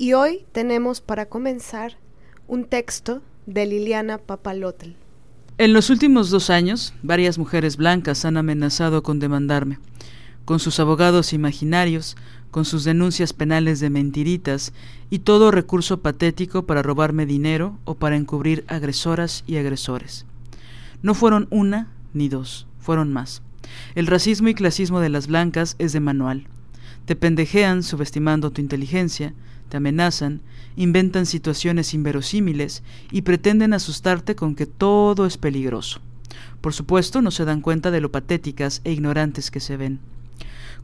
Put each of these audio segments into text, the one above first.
Y hoy tenemos para comenzar un texto de Liliana Papalotl. En los últimos dos años, varias mujeres blancas han amenazado con demandarme, con sus abogados imaginarios, con sus denuncias penales de mentiritas y todo recurso patético para robarme dinero o para encubrir agresoras y agresores. No fueron una ni dos, fueron más. El racismo y clasismo de las blancas es de manual. Te pendejean subestimando tu inteligencia, te amenazan, inventan situaciones inverosímiles y pretenden asustarte con que todo es peligroso. Por supuesto, no se dan cuenta de lo patéticas e ignorantes que se ven.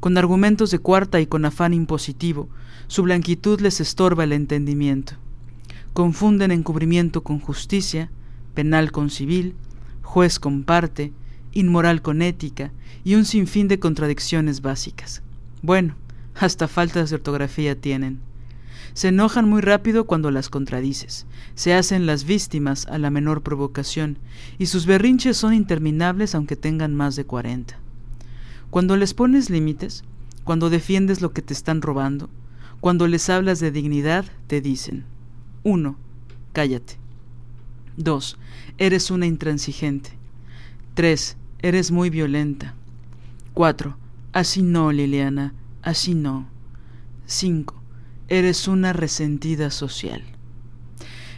Con argumentos de cuarta y con afán impositivo, su blanquitud les estorba el entendimiento. Confunden encubrimiento con justicia, penal con civil, juez con parte, inmoral con ética y un sinfín de contradicciones básicas. Bueno, hasta faltas de ortografía tienen. Se enojan muy rápido cuando las contradices, se hacen las víctimas a la menor provocación, y sus berrinches son interminables aunque tengan más de cuarenta. Cuando les pones límites, cuando defiendes lo que te están robando, cuando les hablas de dignidad, te dicen 1. Cállate. 2. Eres una intransigente. 3. Eres muy violenta. 4. Así no, Liliana, así no. 5 eres una resentida social.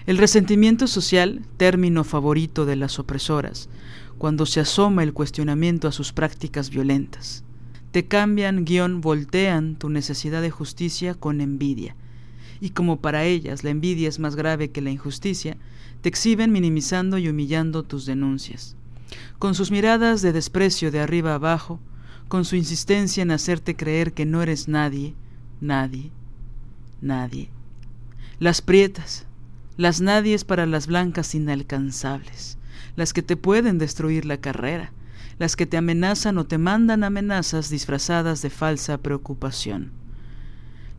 El resentimiento social, término favorito de las opresoras, cuando se asoma el cuestionamiento a sus prácticas violentas. Te cambian, guion, voltean tu necesidad de justicia con envidia. Y como para ellas la envidia es más grave que la injusticia, te exhiben minimizando y humillando tus denuncias. Con sus miradas de desprecio de arriba abajo, con su insistencia en hacerte creer que no eres nadie, nadie, nadie. Las prietas, las nadies para las blancas inalcanzables, las que te pueden destruir la carrera, las que te amenazan o te mandan amenazas disfrazadas de falsa preocupación,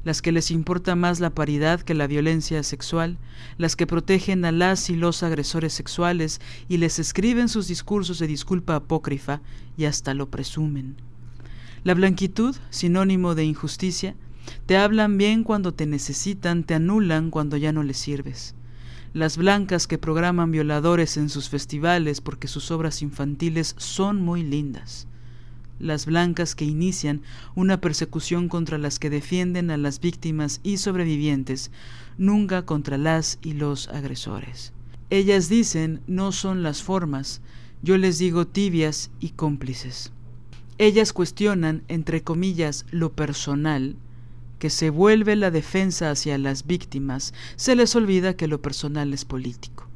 las que les importa más la paridad que la violencia sexual, las que protegen a las y los agresores sexuales y les escriben sus discursos de disculpa apócrifa y hasta lo presumen. La blanquitud, sinónimo de injusticia, te hablan bien cuando te necesitan, te anulan cuando ya no les sirves. Las blancas que programan violadores en sus festivales porque sus obras infantiles son muy lindas. Las blancas que inician una persecución contra las que defienden a las víctimas y sobrevivientes, nunca contra las y los agresores. Ellas dicen no son las formas, yo les digo tibias y cómplices. Ellas cuestionan, entre comillas, lo personal, que se vuelve la defensa hacia las víctimas, se les olvida que lo personal es político.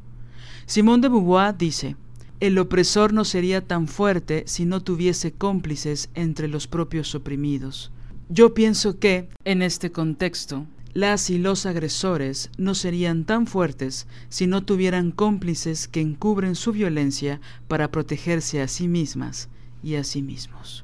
Simón de Beauvoir dice, el opresor no sería tan fuerte si no tuviese cómplices entre los propios oprimidos. Yo pienso que, en este contexto, las y los agresores no serían tan fuertes si no tuvieran cómplices que encubren su violencia para protegerse a sí mismas y a sí mismos.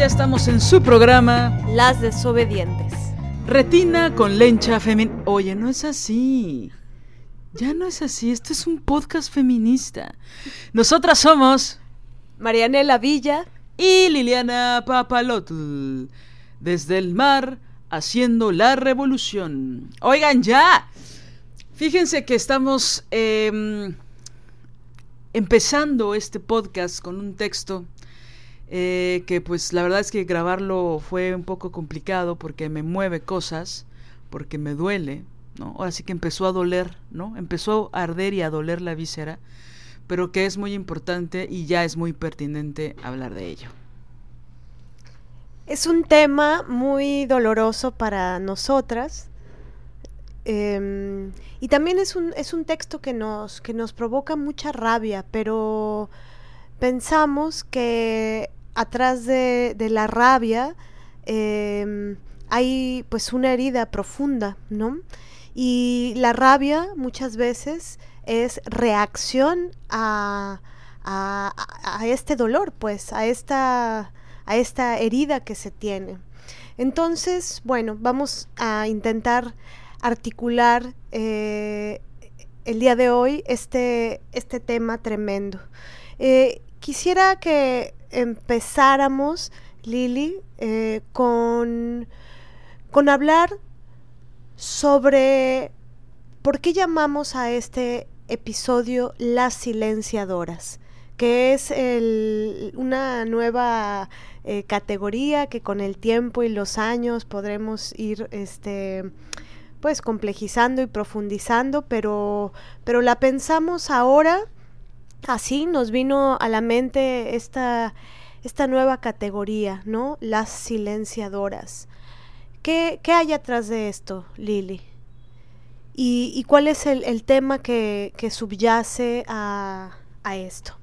Ya estamos en su programa Las desobedientes. Retina con lencha femenina. Oye, no es así. Ya no es así, esto es un podcast feminista. Nosotras somos Marianela Villa y Liliana Papalotl. Desde el mar haciendo la revolución. Oigan ya. Fíjense que estamos em, empezando este podcast con un texto eh, que pues la verdad es que grabarlo fue un poco complicado porque me mueve cosas, porque me duele, ¿no? Ahora que empezó a doler, ¿no? Empezó a arder y a doler la víscera, pero que es muy importante y ya es muy pertinente hablar de ello. Es un tema muy doloroso para nosotras, Em, y también es un, es un texto que nos, que nos provoca mucha rabia, pero pensamos que atrás de, la rabia em, hay pues una herida profunda, ¿no? Y la rabia muchas veces es reacción a, a, este dolor, pues, a esta, a esta herida que se tiene. Entonces, bueno, vamos a intentar articular eh, el día de hoy este, este tema tremendo. Eh, quisiera que empezáramos, Lili, eh, con, con hablar sobre por qué llamamos a este episodio Las Silenciadoras, que es una nueva categoría que con el tiempo y los años podremos ir este, pues complejizando y profundizando, pero, pero la pensamos ahora, así nos vino a la mente esta, esta nueva categoría, ¿no? Las silenciadoras. ¿Qué, qué hay atrás de esto, Lili? ¿Y, cuál es el, tema que, subyace a, esto?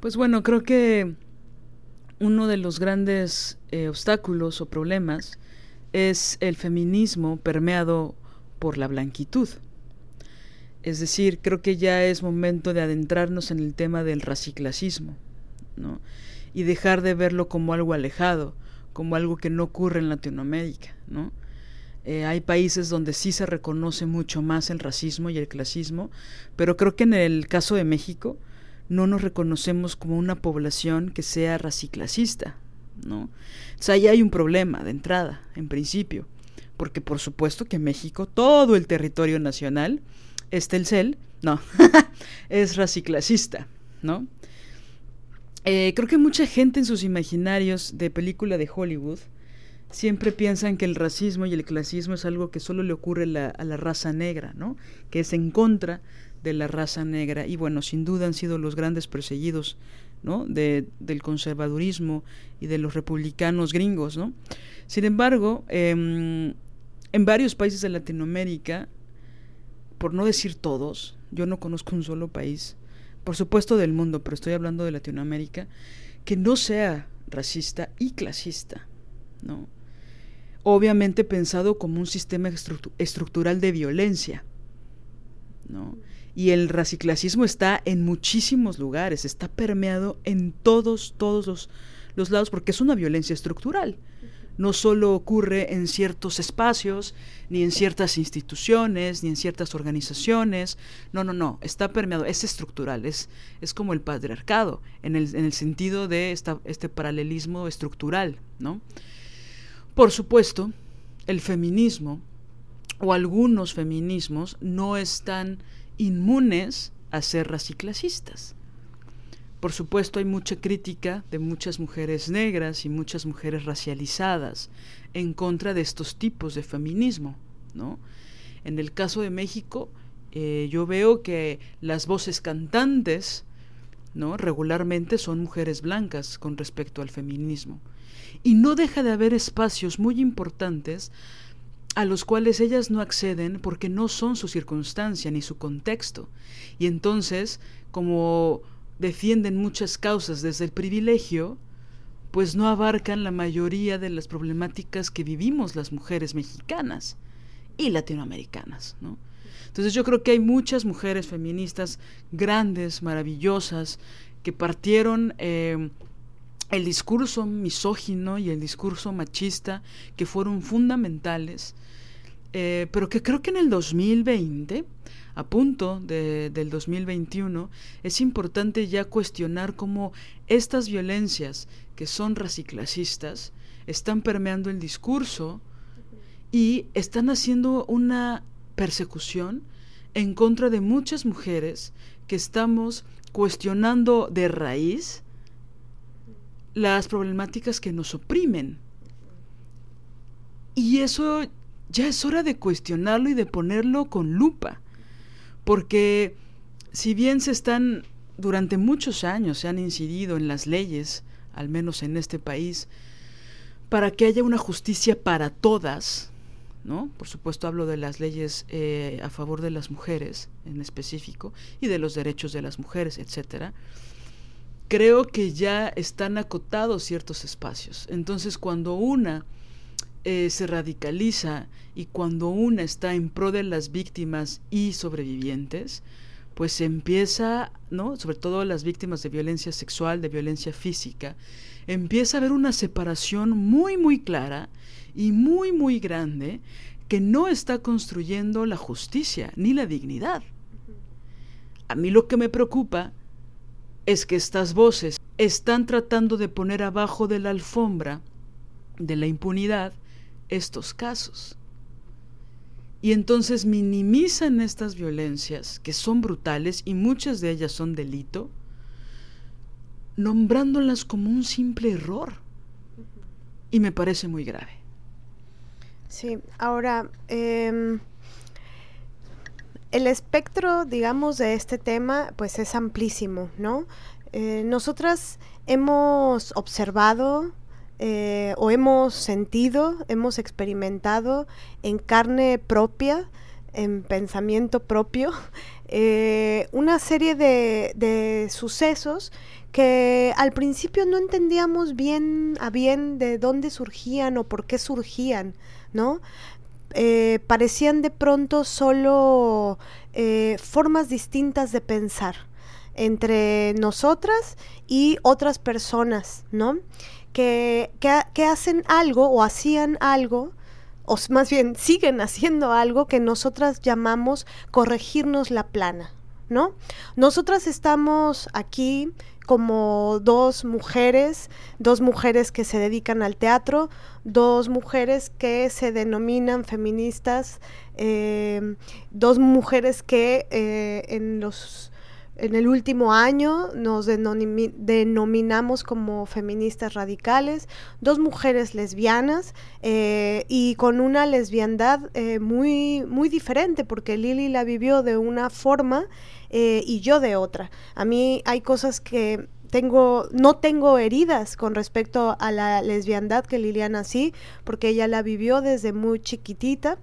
Pues bueno, creo que uno de los grandes eh, obstáculos o problemas es el feminismo permeado por la blanquitud. Es decir, creo que ya es momento de adentrarnos en el tema del raciclasismo, ¿no? Y dejar de verlo como algo alejado, como algo que no ocurre en Latinoamérica, ¿no? Eh, hay países donde sí se reconoce mucho más el racismo y el clasismo, pero creo que en el caso de México no nos reconocemos como una población que sea raciclasista, ¿no? O ahí hay un problema de entrada, en principio, porque por supuesto que México, todo el territorio nacional, es Telcel, no, es raciclasista, ¿no? Eh, creo que mucha gente en sus imaginarios de película de Hollywood siempre piensan que el racismo y el clasismo es algo que solo le ocurre a la raza negra, ¿no? Que es en contra de la raza negra y bueno, sin duda han sido los grandes perseguidos ¿no? De, del conservadurismo y de los republicanos gringos. ¿no? Sin embargo, em, en varios países de Latinoamérica, por no decir todos, yo no conozco un solo país, por supuesto del mundo, pero estoy hablando de Latinoamérica, que no sea racista y clasista, ¿no? Obviamente pensado como un sistema estructural de violencia, ¿no? Y el raciclasismo está en muchísimos lugares, está permeado en todos, todos los, los lados, porque es una violencia estructural. No solo ocurre en ciertos espacios, ni en ciertas instituciones, ni en ciertas organizaciones. No, no, no, está permeado, es estructural, es, es como el patriarcado, en el, en el sentido de esta, este paralelismo estructural, ¿no? Por supuesto, el feminismo, o algunos feminismos, no están inmunes a ser raciclasistas. Por supuesto hay mucha crítica de muchas mujeres negras y muchas mujeres racializadas en contra de estos tipos de feminismo, ¿no? En el caso de México, eh, yo veo que las voces cantantes, ¿no? regularmente son mujeres blancas con respecto al feminismo. Y no deja de haber espacios muy importantes a los cuales ellas no acceden porque no son su circunstancia ni su contexto. Y entonces, como defienden muchas causas desde el privilegio, pues no abarcan la mayoría de las problemáticas que vivimos las mujeres mexicanas y latinoamericanas, ¿no? Entonces yo creo que hay muchas mujeres feministas grandes, maravillosas, que partieron eh, el discurso misógino y el discurso machista, que fueron fundamentales eh, pero que creo que en el 2020, a punto de, del 2021, es importante ya cuestionar cómo estas violencias que son raciclasistas están permeando el discurso y están haciendo una persecución en contra de muchas mujeres que estamos cuestionando de raíz las problemáticas que nos oprimen. Y eso ya es hora de cuestionarlo y de ponerlo con lupa, porque si bien se están, durante muchos años se han incidido en las leyes, al menos en este país, para que haya una justicia para todas, ¿no? Por supuesto hablo de las leyes eh, a favor de las mujeres en específico y de los derechos de las mujeres, etcétera. Creo que ya están acotados ciertos espacios. Entonces, cuando una eh, se radicaliza y cuando una está en pro de las víctimas y sobrevivientes, pues empieza, ¿no? Sobre todo las víctimas de violencia sexual, de violencia física, empieza a haber una separación muy, muy clara y muy, muy grande que no está construyendo la justicia ni la dignidad. A mí lo que me preocupa es que estas voces están tratando de poner abajo de la alfombra de la impunidad estos casos. Y entonces minimizan estas violencias, que son brutales y muchas de ellas son delito, nombrándolas como un simple error. Y me parece muy grave. Sí, ahora, em, el espectro, digamos, de este tema, pues es amplísimo, ¿no? Eh, nosotras hemos observado eh, o hemos sentido, hemos experimentado en carne propia, en pensamiento propio, eh, una serie de, sucesos que al principio no entendíamos bien a bien de dónde surgían o por qué surgían, ¿no? Eh, parecían de pronto solo formas distintas de pensar entre nosotras y otras personas, ¿no? Que, que, hacen algo o hacían algo o más bien siguen haciendo algo que nosotras llamamos corregirnos la plana, ¿no? Nosotras estamos aquí como dos mujeres, dos mujeres que se dedican al teatro, dos mujeres que se denominan feministas, eh, dos mujeres que eh, en los en el último año nos denominamos como feministas radicales, dos mujeres lesbianas eh, y con una lesbiandad eh, muy, muy diferente, porque Lili la vivió de una forma eh, y yo de otra. A mí hay cosas que tengo, no tengo heridas con respecto a la lesbiandad que Liliana sí, porque ella la vivió desde muy chiquitita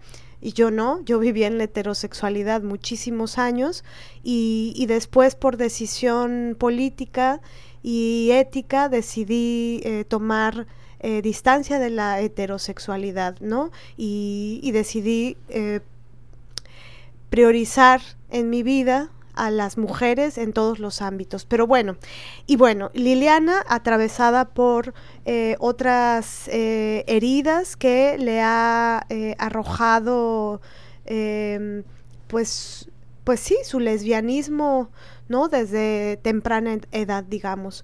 y yo no, yo viví en la heterosexualidad muchísimos años y, después por decisión política y ética decidí eh, tomar eh, distancia de la heterosexualidad, ¿no? Y, decidí eh, priorizar en mi vida a las mujeres en todos los ámbitos. Pero bueno, y bueno, Liliana atravesada por eh, otras eh, heridas que le ha eh, arrojado, em, pues, pues sí, su lesbianismo, ¿no? Desde temprana edad, digamos.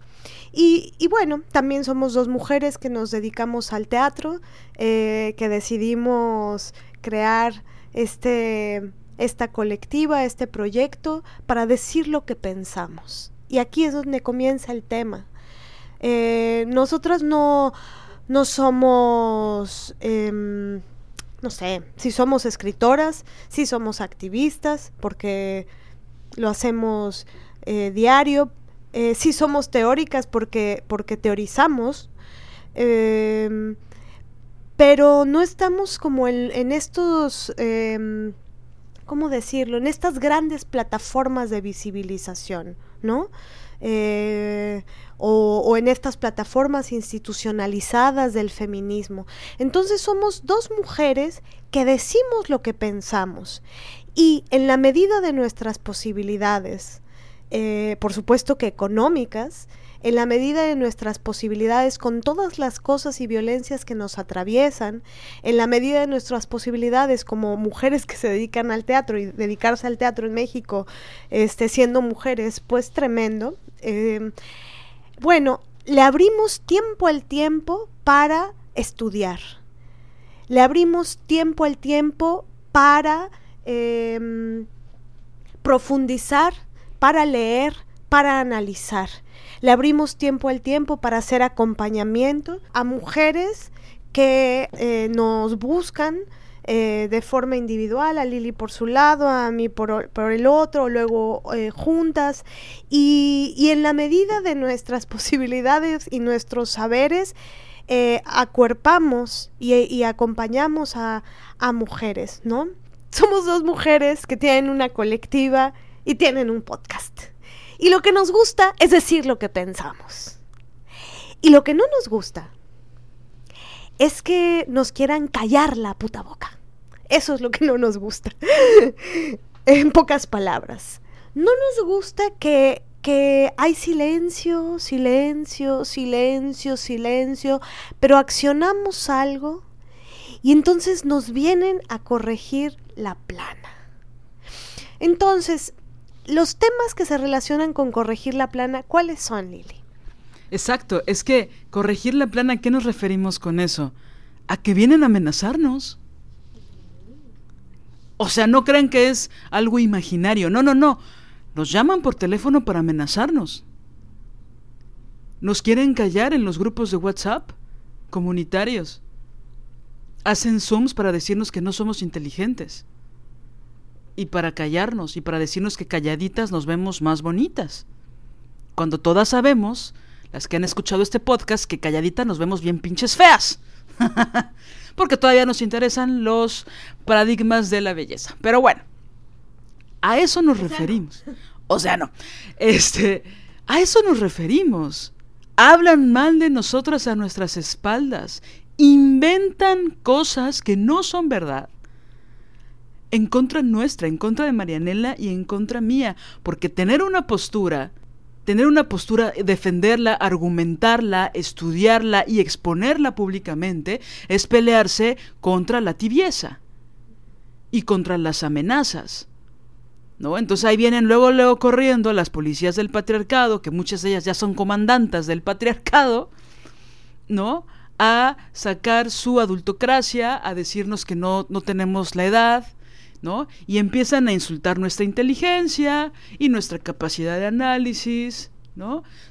Y, y, bueno, también somos dos mujeres que nos dedicamos al teatro, que decidimos crear este esta colectiva, este proyecto, para decir lo que pensamos. Y aquí es donde comienza el tema. Eh, nosotras no, no somos, em, no sé, si somos escritoras, si somos activistas, porque lo hacemos eh, diario, eh, si somos teóricas porque, porque teorizamos, em, pero no estamos como en, en estos em, ¿cómo decirlo?, en estas grandes plataformas de visibilización, ¿no? Eh, o, en estas plataformas institucionalizadas del feminismo. Entonces somos dos mujeres que decimos lo que pensamos y en la medida de nuestras posibilidades, eh, por supuesto que económicas, en la medida de nuestras posibilidades, con todas las cosas y violencias que nos atraviesan, en la medida de nuestras posibilidades como mujeres que se dedican al teatro y dedicarse al teatro en México, este, siendo mujeres, pues tremendo. Em, bueno, le abrimos tiempo al tiempo para estudiar. le abrimos tiempo al tiempo para em, profundizar, para leer, para analizar. Le abrimos tiempo al tiempo para hacer acompañamiento a mujeres que eh, nos buscan eh, de forma individual, a Lili por su lado, a mí por, el otro, luego eh, juntas, y, en la medida de nuestras posibilidades y nuestros saberes, acuerpamos y, acompañamos a, a mujeres, ¿no? Somos dos mujeres que tienen una colectiva y tienen un podcast. Y lo que nos gusta es decir lo que pensamos. Y lo que no nos gusta es que nos quieran callar la puta boca. Eso es lo que no nos gusta. en pocas palabras. No nos gusta que, que hay silencio, silencio, silencio, silencio, pero accionamos algo y entonces nos vienen a corregir la plana. Entonces, los temas que se relacionan con corregir la plana, ¿cuáles son, Lili? Exacto, es que corregir la plana, ¿a qué nos referimos con eso? A que vienen a amenazarnos. O sea, no crean que es algo imaginario. No, no, no. Nos llaman por teléfono para amenazarnos. Nos quieren callar en los grupos de WhatsApp comunitarios. Hacen Zooms para decirnos que no somos inteligentes. Y para callarnos y para decirnos que calladitas nos vemos más bonitas. Cuando todas sabemos las que han escuchado este podcast, que calladita nos vemos bien pinches feas. Porque todavía nos interesan los paradigmas de la belleza. Pero bueno, a eso nos referimos. O sea, no. Este, a eso nos referimos. Hablan mal de nosotras a nuestras espaldas. Inventan cosas que no son verdad en contra nuestra, en contra de Marianela y en contra mía, porque tener una postura tener una postura, defenderla, argumentarla, estudiarla y exponerla públicamente es pelearse contra la tibieza y contra las amenazas. ¿No? Entonces ahí vienen luego, luego corriendo las policías del patriarcado, que muchas de ellas ya son comandantas del patriarcado, ¿no? A sacar su adultocracia, a decirnos que no, no tenemos la edad, Y empiezan a insultar nuestra inteligencia y nuestra capacidad de análisis.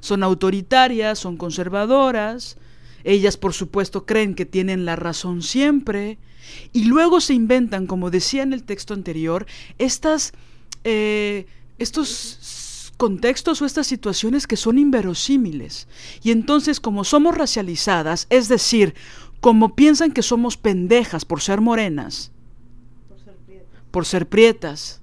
Son autoritarias, son conservadoras, ellas por supuesto creen que tienen la razón siempre, y luego se inventan, como decía en el texto anterior, eh, estos contextos o estas situaciones que son inverosímiles. Y entonces, como somos racializadas, es decir, como piensan que somos pendejas por ser morenas, por ser prietas,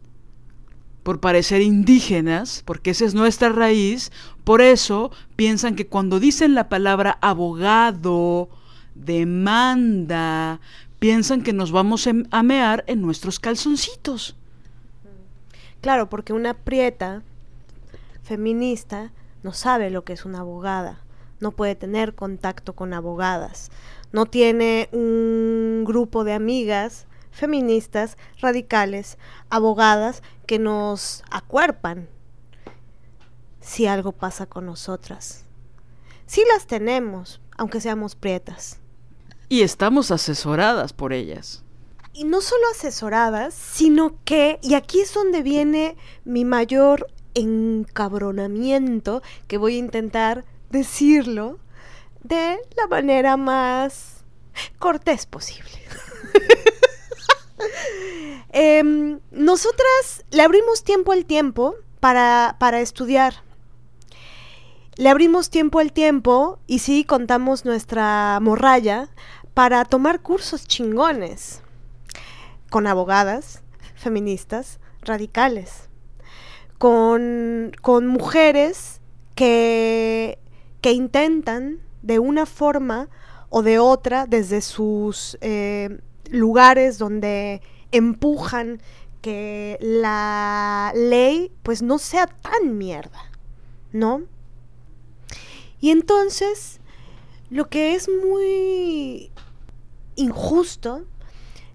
por parecer indígenas, porque esa es nuestra raíz, por eso piensan que cuando dicen la palabra abogado, demanda, piensan que nos vamos em, a mear en nuestros calzoncitos. Claro, porque una prieta feminista no sabe lo que es una abogada, no puede tener contacto con abogadas, no tiene un grupo de amigas feministas, radicales, abogadas que nos acuerpan si algo pasa con nosotras. Sí las tenemos, aunque seamos prietas. Y estamos asesoradas por ellas. Y no solo asesoradas, sino que, y aquí es donde viene mi mayor encabronamiento, que voy a intentar decirlo de la manera más cortés posible. Em, nosotras le abrimos tiempo al tiempo para, para estudiar. Le abrimos tiempo al tiempo y sí contamos nuestra morralla para tomar cursos chingones con abogadas, feministas, radicales, con, con mujeres que, que intentan de una forma o de otra desde sus eh, lugares donde empujan que la ley pues no sea tan mierda, ¿no? Y entonces, lo que es muy injusto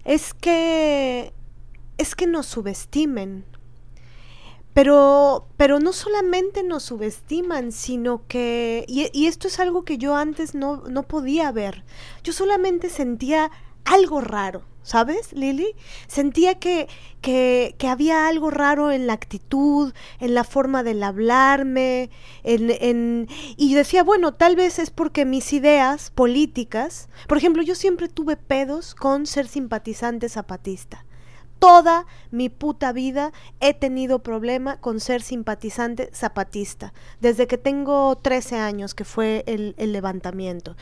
es que es que nos subestimen. Pero, pero no solamente nos subestiman, sino que, y, y esto es algo que yo antes no, no podía ver, yo solamente sentía algo raro, ¿sabes, Lili? Sentía que, que, que, había algo raro en la actitud, en la forma del hablarme, en, en, y decía, bueno, tal vez es porque mis ideas políticas, por ejemplo, yo siempre tuve pedos con ser simpatizante zapatista toda mi puta vida he tenido problema con ser simpatizante zapatista, desde que tengo 13 años, que fue el, levantamiento.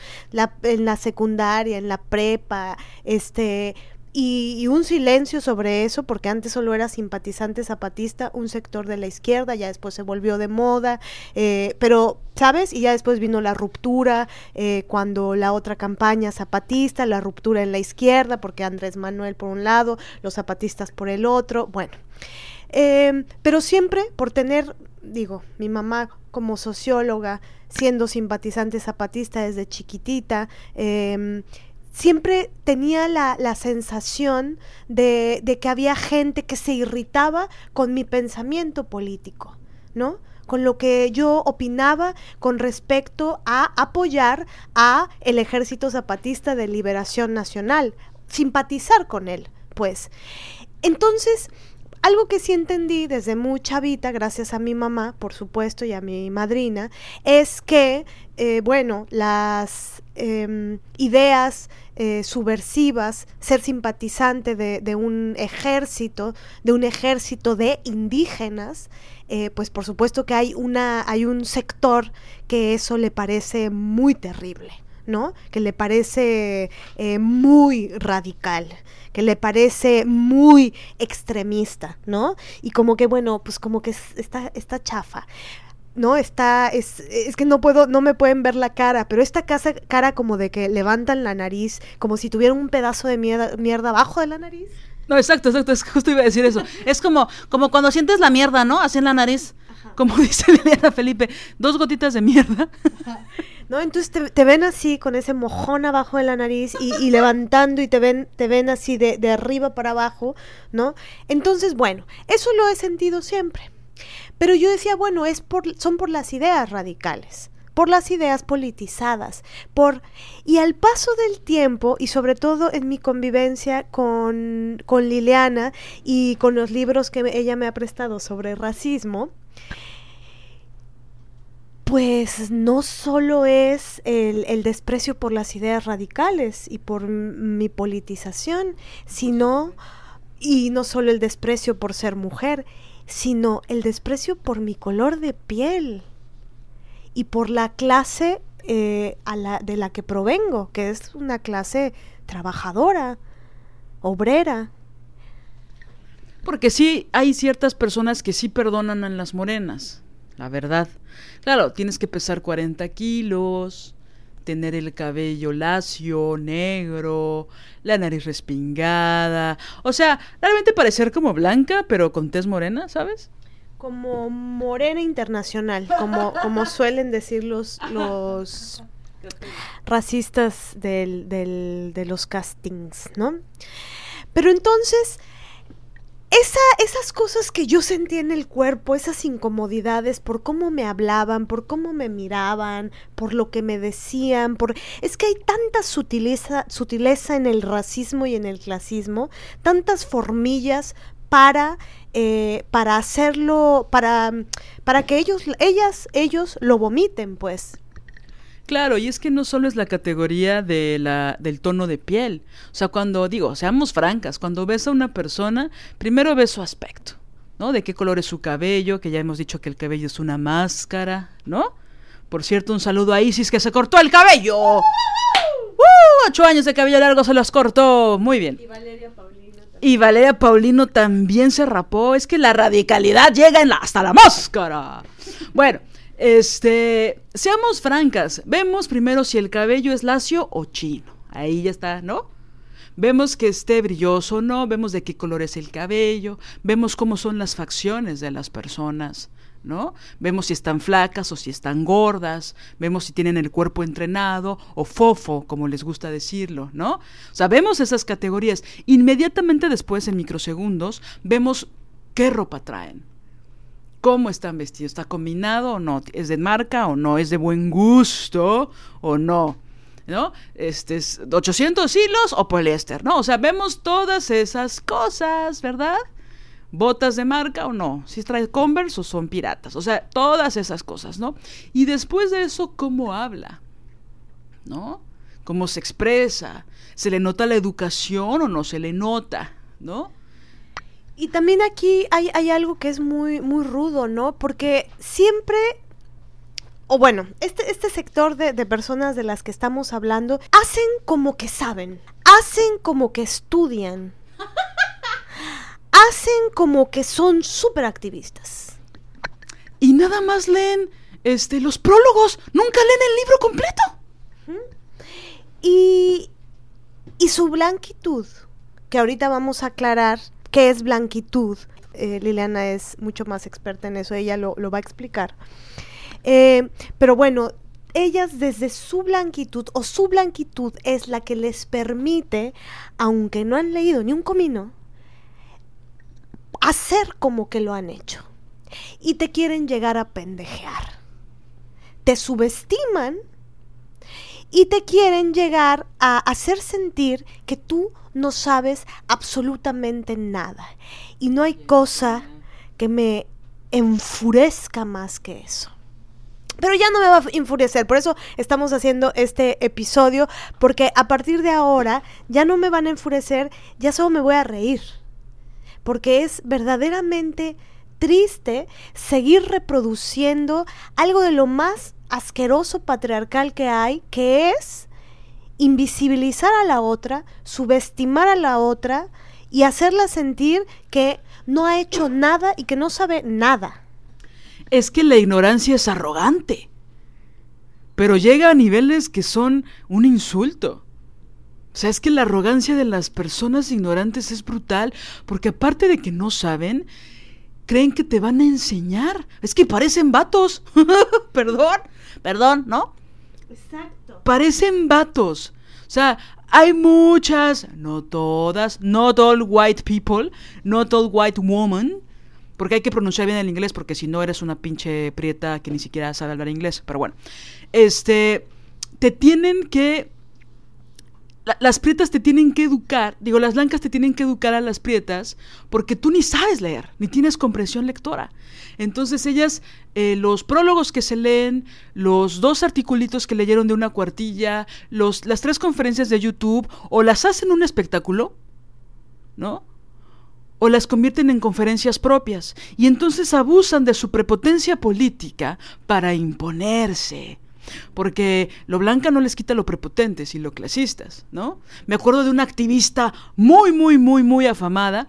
En la secundaria, en la prepa, este, y, un silencio sobre eso, porque antes solo era simpatizante zapatista, un sector de la izquierda, ya después se volvió de moda, eh, pero, ¿sabes? Y ya después vino la ruptura, eh, cuando la otra campaña zapatista, la ruptura en la izquierda, porque Andrés Manuel por un lado, los zapatistas por el otro, bueno. Em, pero siempre por tener, digo, mi mamá como socióloga, siendo simpatizante zapatista desde chiquitita, eh, siempre tenía la, la sensación de, de, que había gente que se irritaba con mi pensamiento político, ¿no? con lo que yo opinaba con respecto a apoyar a el Ejército Zapatista de Liberación Nacional, simpatizar con él, pues. Entonces, algo que sí entendí desde muy chavita, gracias a mi mamá, por supuesto, y a mi madrina, es que, eh, bueno, las eh, ideas subversivas, ser simpatizante de, de, un ejército, de un ejército de indígenas, eh, pues por supuesto que hay, una, hay un sector que eso le parece muy terrible. ¿no? Que le parece eh, muy radical, que le parece muy extremista, ¿no? Y como que, bueno, pues como que está, está chafa. No, está, es, es que no puedo, no me pueden ver la cara, pero esta casa, cara como de que levantan la nariz, como si tuvieran un pedazo de mierda, mierda abajo de la nariz. No, exacto, exacto, es justo iba a decir eso. Es como, como cuando sientes la mierda, ¿no? Así en la nariz. Como dice Liliana Felipe, dos gotitas de mierda. ¿no? Entonces te, ven así con ese mojón abajo de la nariz y, y levantando y te ven, te ven así de, de, arriba para abajo, ¿no? Entonces, bueno, eso lo he sentido siempre. Pero yo decía, bueno, es por, son por las ideas radicales por las ideas politizadas, por y al paso del tiempo y sobre todo en mi convivencia con, con Liliana y con los libros que ella me ha prestado sobre racismo, pues no solo es el, desprecio por las ideas radicales y por mi politización, sino, y no solo el desprecio por ser mujer, sino el desprecio por mi color de piel y por la clase eh, a la, de la que provengo, que es una clase trabajadora, obrera. Porque sí hay ciertas personas que sí perdonan a las morenas la verdad. Claro, tienes que pesar 40 kilos, tener el cabello lacio, negro, la nariz respingada. O sea, realmente parecer como blanca, pero con tez morena, ¿sabes? Como morena internacional, como, como suelen decir los, los racistas del, del, de los castings, ¿no? Pero entonces esa, esas cosas que yo sentía en el cuerpo, esas incomodidades por cómo me hablaban, por cómo me miraban, por lo que me decían, por es que hay tanta sutileza, sutileza en el racismo y en el clasismo, tantas formillas para eh, para hacerlo, para, para que ellos, ellas, ellos lo vomiten, pues. Claro, y es que no solo es la categoría de la, del tono de piel. O sea, cuando digo, seamos francas, cuando ves a una persona, primero ves su aspecto, ¿no? De qué color es su cabello, que ya hemos dicho que el cabello es una máscara, ¿no? Por cierto, un saludo a Isis que se cortó el cabello. ¡Uh! Ocho años de cabello largo se los cortó. Muy bien. Y Valeria Paulino también. Y Valeria Paulino también se rapó. Es que la radicalidad llega en la, hasta la máscara. Bueno. Este, seamos francas, vemos primero si el cabello es lacio o chino. Ahí ya está, ¿no? Vemos que esté brilloso o no, vemos de qué color es el cabello, vemos cómo son las facciones de las personas, ¿no? Vemos si están flacas o si están gordas, vemos si tienen el cuerpo entrenado o fofo, como les gusta decirlo, ¿no? O sea, vemos esas categorías. Inmediatamente después, en microsegundos, vemos qué ropa traen, cómo están vestidos, está combinado o no, es de marca o no, es de buen gusto o no. ¿no? Este, 800 hilos o poliéster, ¿no? O sea, vemos todas esas cosas, ¿verdad? Botas de marca o no, si trae Converse o son piratas, o sea, todas esas cosas, ¿no? Y después de eso, ¿cómo habla? ¿No? ¿Cómo se expresa? ¿Se le nota la educación o no se le nota? ¿No? Y también aquí hay, hay algo que es muy, muy rudo, ¿no? Porque siempre o bueno, este, este sector de, de, personas de las que estamos hablando hacen como que saben, hacen como que estudian, hacen como que son súper activistas. Y nada más leen este, los prólogos, nunca leen el libro completo. Y, y su blanquitud, que ahorita vamos a aclarar qué es blanquitud. Eh, Liliana es mucho más experta en eso, ella lo, va a explicar. Eh, pero bueno, ellas desde su blanquitud o su blanquitud es la que les permite, aunque no han leído ni un comino, hacer como que lo han hecho. Y te quieren llegar a pendejear. Te subestiman y te quieren llegar a hacer sentir que tú no sabes absolutamente nada. Y no hay cosa que me enfurezca más que eso. Pero ya no me va a enfurecer, por eso estamos haciendo este episodio, porque a partir de ahora ya no me van a enfurecer, ya solo me voy a reír. Porque es verdaderamente triste seguir reproduciendo algo de lo más asqueroso patriarcal que hay, que es invisibilizar a la otra, subestimar a la otra y hacerla sentir que no ha hecho nada y que no sabe nada es que la ignorancia es arrogante, pero llega a niveles que son un insulto. O sea, es que la arrogancia de las personas ignorantes es brutal, porque aparte de que no saben, creen que te van a enseñar. Es que parecen vatos. perdón, perdón, ¿no? Exacto. Parecen vatos. O sea, hay muchas, no todas, not all white people, not all white women, porque hay que pronunciar bien el inglés, porque si no eres una pinche prieta que ni siquiera sabe hablar inglés. Pero bueno, este, te tienen que las prietas te tienen que educar, digo, las blancas te tienen que educar a las prietas porque tú ni sabes leer, ni tienes comprensión lectora. Entonces ellas, eh, los prólogos que se leen, los dos articulitos que leyeron de una cuartilla, los, las tres conferencias de YouTube, o las hacen un espectáculo, ¿no? o las convierten en conferencias propias y entonces abusan de su prepotencia política para imponerse. Porque lo blanca no les quita lo prepotentes y lo clasistas, ¿no? Me acuerdo de una activista muy, muy, muy, muy afamada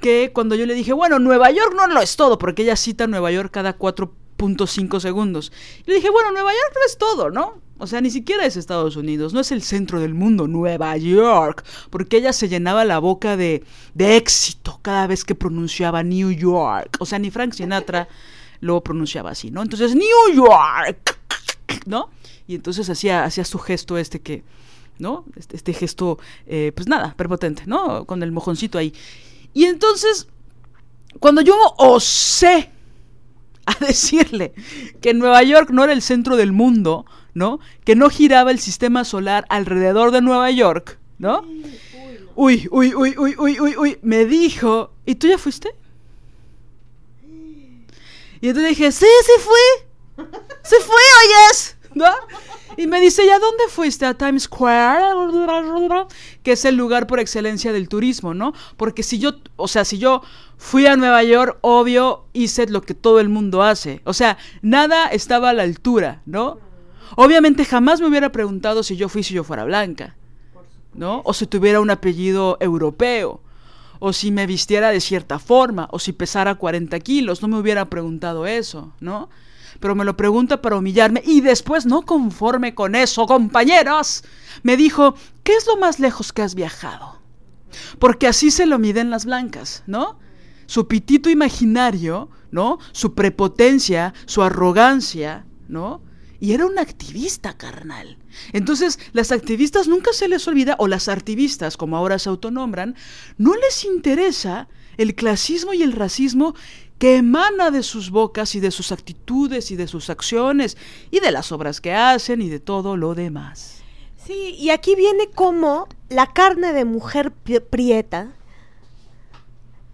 que cuando yo le dije, bueno, Nueva York no lo es todo, porque ella cita Nueva York cada 4.5 segundos. Y le dije, bueno, Nueva York no es todo, ¿no? O sea, ni siquiera es Estados Unidos, no es el centro del mundo, Nueva York, porque ella se llenaba la boca de, de éxito cada vez que pronunciaba New York. O sea, ni Frank Sinatra lo pronunciaba así, ¿no? Entonces, New York, ¿no? Y entonces hacía, hacía su gesto este que, ¿no? Este, este gesto, eh, pues nada, prepotente, ¿no? Con el mojoncito ahí. Y entonces, cuando yo osé a decirle que Nueva York no era el centro del mundo, ¿no? Que no giraba el sistema solar alrededor de Nueva York, ¿no? Uy, uy, uy, uy, uy, uy, uy, me dijo, ¿y tú ya fuiste? Y entonces dije, sí, sí fui. Se fue, oyes, ¿no? Y me dice, ¿y a dónde fuiste? A Times Square, que es el lugar por excelencia del turismo, ¿no? Porque si yo, o sea, si yo fui a Nueva York, obvio, hice lo que todo el mundo hace. O sea, nada estaba a la altura, ¿no? Obviamente jamás me hubiera preguntado si yo fui si yo fuera blanca, ¿no? O si tuviera un apellido europeo, o si me vistiera de cierta forma, o si pesara 40 kilos, no me hubiera preguntado eso, ¿no? Pero me lo pregunta para humillarme y después, no conforme con eso, compañeros, me dijo, ¿qué es lo más lejos que has viajado? Porque así se lo miden las blancas, ¿no? Su pitito imaginario, ¿no? Su prepotencia, su arrogancia, ¿no? Y era una activista, carnal. Entonces, las activistas nunca se les olvida, o las activistas, como ahora se autonombran, no les interesa el clasismo y el racismo que emana de sus bocas y de sus actitudes y de sus acciones y de las obras que hacen y de todo lo demás. Sí, y aquí viene como la carne de mujer prieta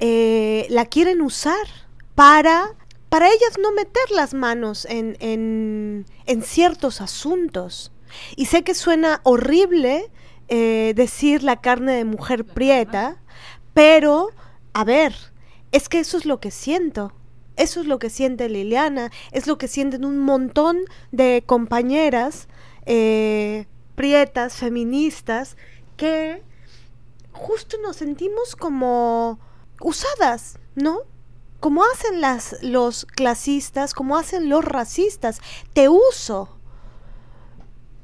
eh, la quieren usar para, para ellas no meter las manos en, en, en ciertos asuntos. Y sé que suena horrible eh, decir la carne de mujer prieta, pero, a ver, es que eso es lo que siento. Eso es lo que siente Liliana, es lo que sienten un montón de compañeras eh, prietas, feministas, que justo nos sentimos como usadas, ¿no? Como hacen las, los clasistas, como hacen los racistas, te uso.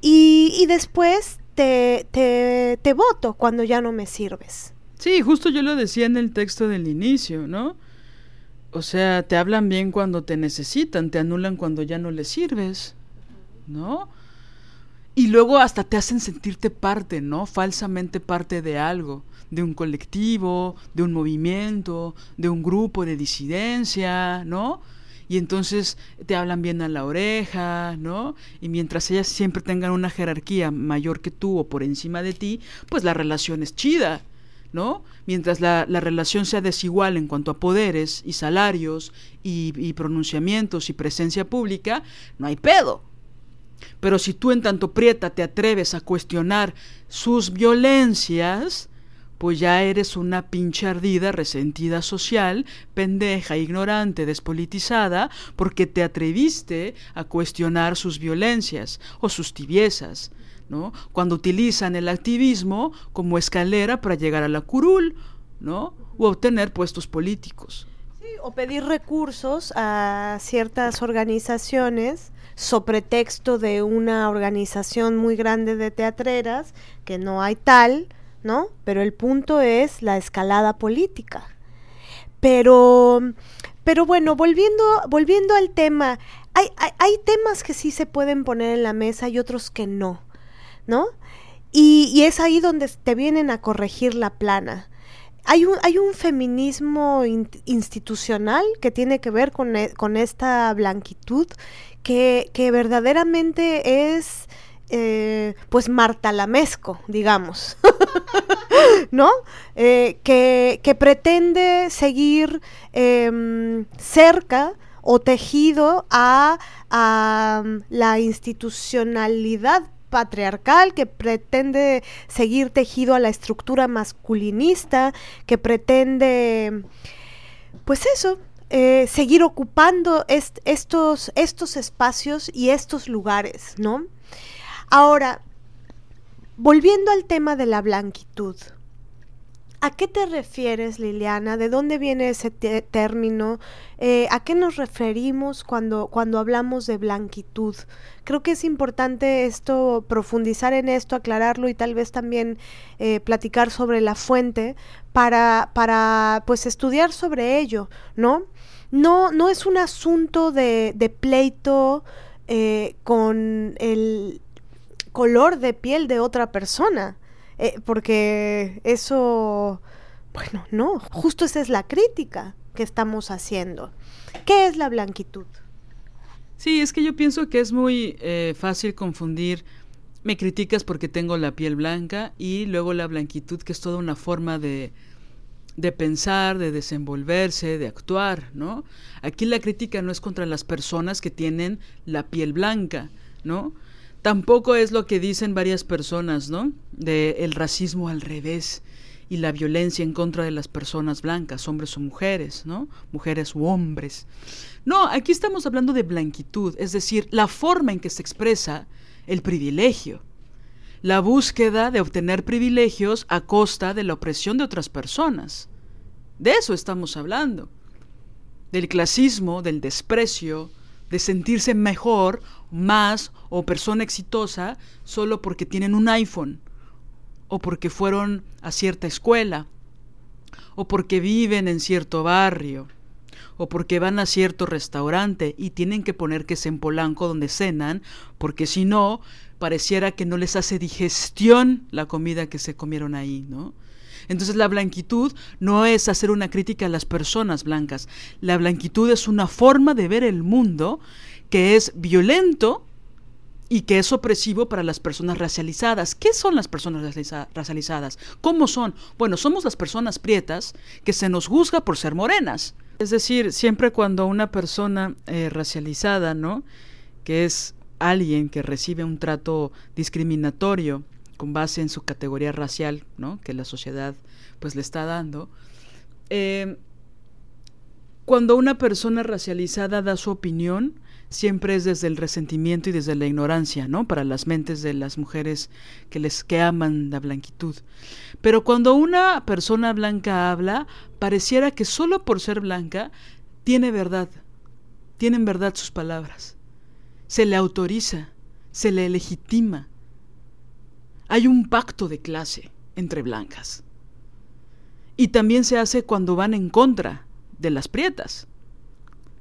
Y, y después te, te, te voto cuando ya no me sirves. Sí, justo yo lo decía en el texto del inicio, ¿no? O sea, te hablan bien cuando te necesitan, te anulan cuando ya no les sirves, ¿no? Y luego hasta te hacen sentirte parte, ¿no? Falsamente parte de algo, de un colectivo, de un movimiento, de un grupo de disidencia, ¿no? Y entonces te hablan bien a la oreja, ¿no? Y mientras ellas siempre tengan una jerarquía mayor que tú o por encima de ti, pues la relación es chida, ¿no? Mientras la, la relación sea desigual en cuanto a poderes y salarios y, y pronunciamientos y presencia pública, no hay pedo, pero si tú en tanto prieta te atreves a cuestionar sus violencias, pues ya eres una pinche ardida, resentida social, pendeja, ignorante, despolitizada, porque te atreviste a cuestionar sus violencias o sus tibiezas, ¿no? Cuando utilizan el activismo como escalera para llegar a la curul, ¿no? O obtener puestos políticos. Sí, o pedir recursos a ciertas organizaciones so pretexto de una organización muy grande de teatreras, que no hay tal, ¿no? Pero el punto es la escalada política. Pero, pero bueno, volviendo, volviendo al tema, hay, hay, temas que sí se pueden poner en la mesa y otros que no, ¿no? Y, es ahí donde te vienen a corregir la plana. Hay un, hay un feminismo institucional que tiene que ver con, e, con esta blanquitud que, que verdaderamente es eh, pues martalamesco, digamos, ¿no? Eh, que, que, pretende seguir em, cerca o tejido a, a la institucionalidad patriarcal, que pretende seguir tejido a la estructura masculinista, que pretende, pues eso, eh, seguir ocupando estos, estos espacios y estos lugares, ¿no? Ahora, volviendo al tema de la blanquitud, ¿A qué te refieres, Liliana? ¿De dónde viene ese término? Eh, ¿A qué nos referimos cuando, cuando hablamos de blanquitud? Creo que es importante esto, profundizar en esto, aclararlo y tal vez también eh, platicar sobre la fuente para, para pues estudiar sobre ello, ¿no? No, no es un asunto de, de pleito eh, con el color de piel de otra persona eh, porque eso, bueno, no, justo esa es la crítica que estamos haciendo. ¿Qué es la blanquitud? Sí, es que yo pienso que es muy eh, fácil confundir me criticas porque tengo la piel blanca y luego la blanquitud que es toda una forma de, de pensar, de desenvolverse, de actuar, ¿no? Aquí la crítica no es contra las personas que tienen la piel blanca, ¿no? Tampoco es lo que dicen varias personas, ¿no? De el racismo al revés y la violencia en contra de las personas blancas, hombres o mujeres, ¿no? Mujeres u hombres. No, aquí estamos hablando de blanquitud, es decir, la forma en que se expresa el privilegio. La búsqueda de obtener privilegios a costa de la opresión de otras personas. De eso estamos hablando. Del clasismo, del desprecio, de sentirse mejor más o persona exitosa solo porque tienen un iPhone o porque fueron a cierta escuela o porque viven en cierto barrio o porque van a cierto restaurante y tienen que poner que es en Polanco donde cenan, porque si no, pareciera que no les hace digestión la comida que se comieron ahí, ¿no? Entonces la blanquitud no es hacer una crítica a las personas blancas, la blanquitud es una forma de ver el mundo que es violento y que es opresivo para las personas racializadas. ¿Qué son las personas racializadas? ¿Cómo son? Bueno, somos las personas prietas que se nos juzga por ser morenas. Es decir, siempre cuando una persona eh, racializada, ¿no? Que es alguien que recibe un trato discriminatorio con base en su categoría racial, ¿no? Que la sociedad pues le está dando. Eh, cuando una persona racializada da su opinión, siempre es desde el resentimiento y desde la ignorancia, ¿no? Para las mentes de las mujeres que les que aman la blanquitud. Pero cuando una persona blanca habla, pareciera que solo por ser blanca tiene verdad. Tienen verdad sus palabras. Se le autoriza, se le legitima. Hay un pacto de clase entre blancas. Y también se hace cuando van en contra de las prietas.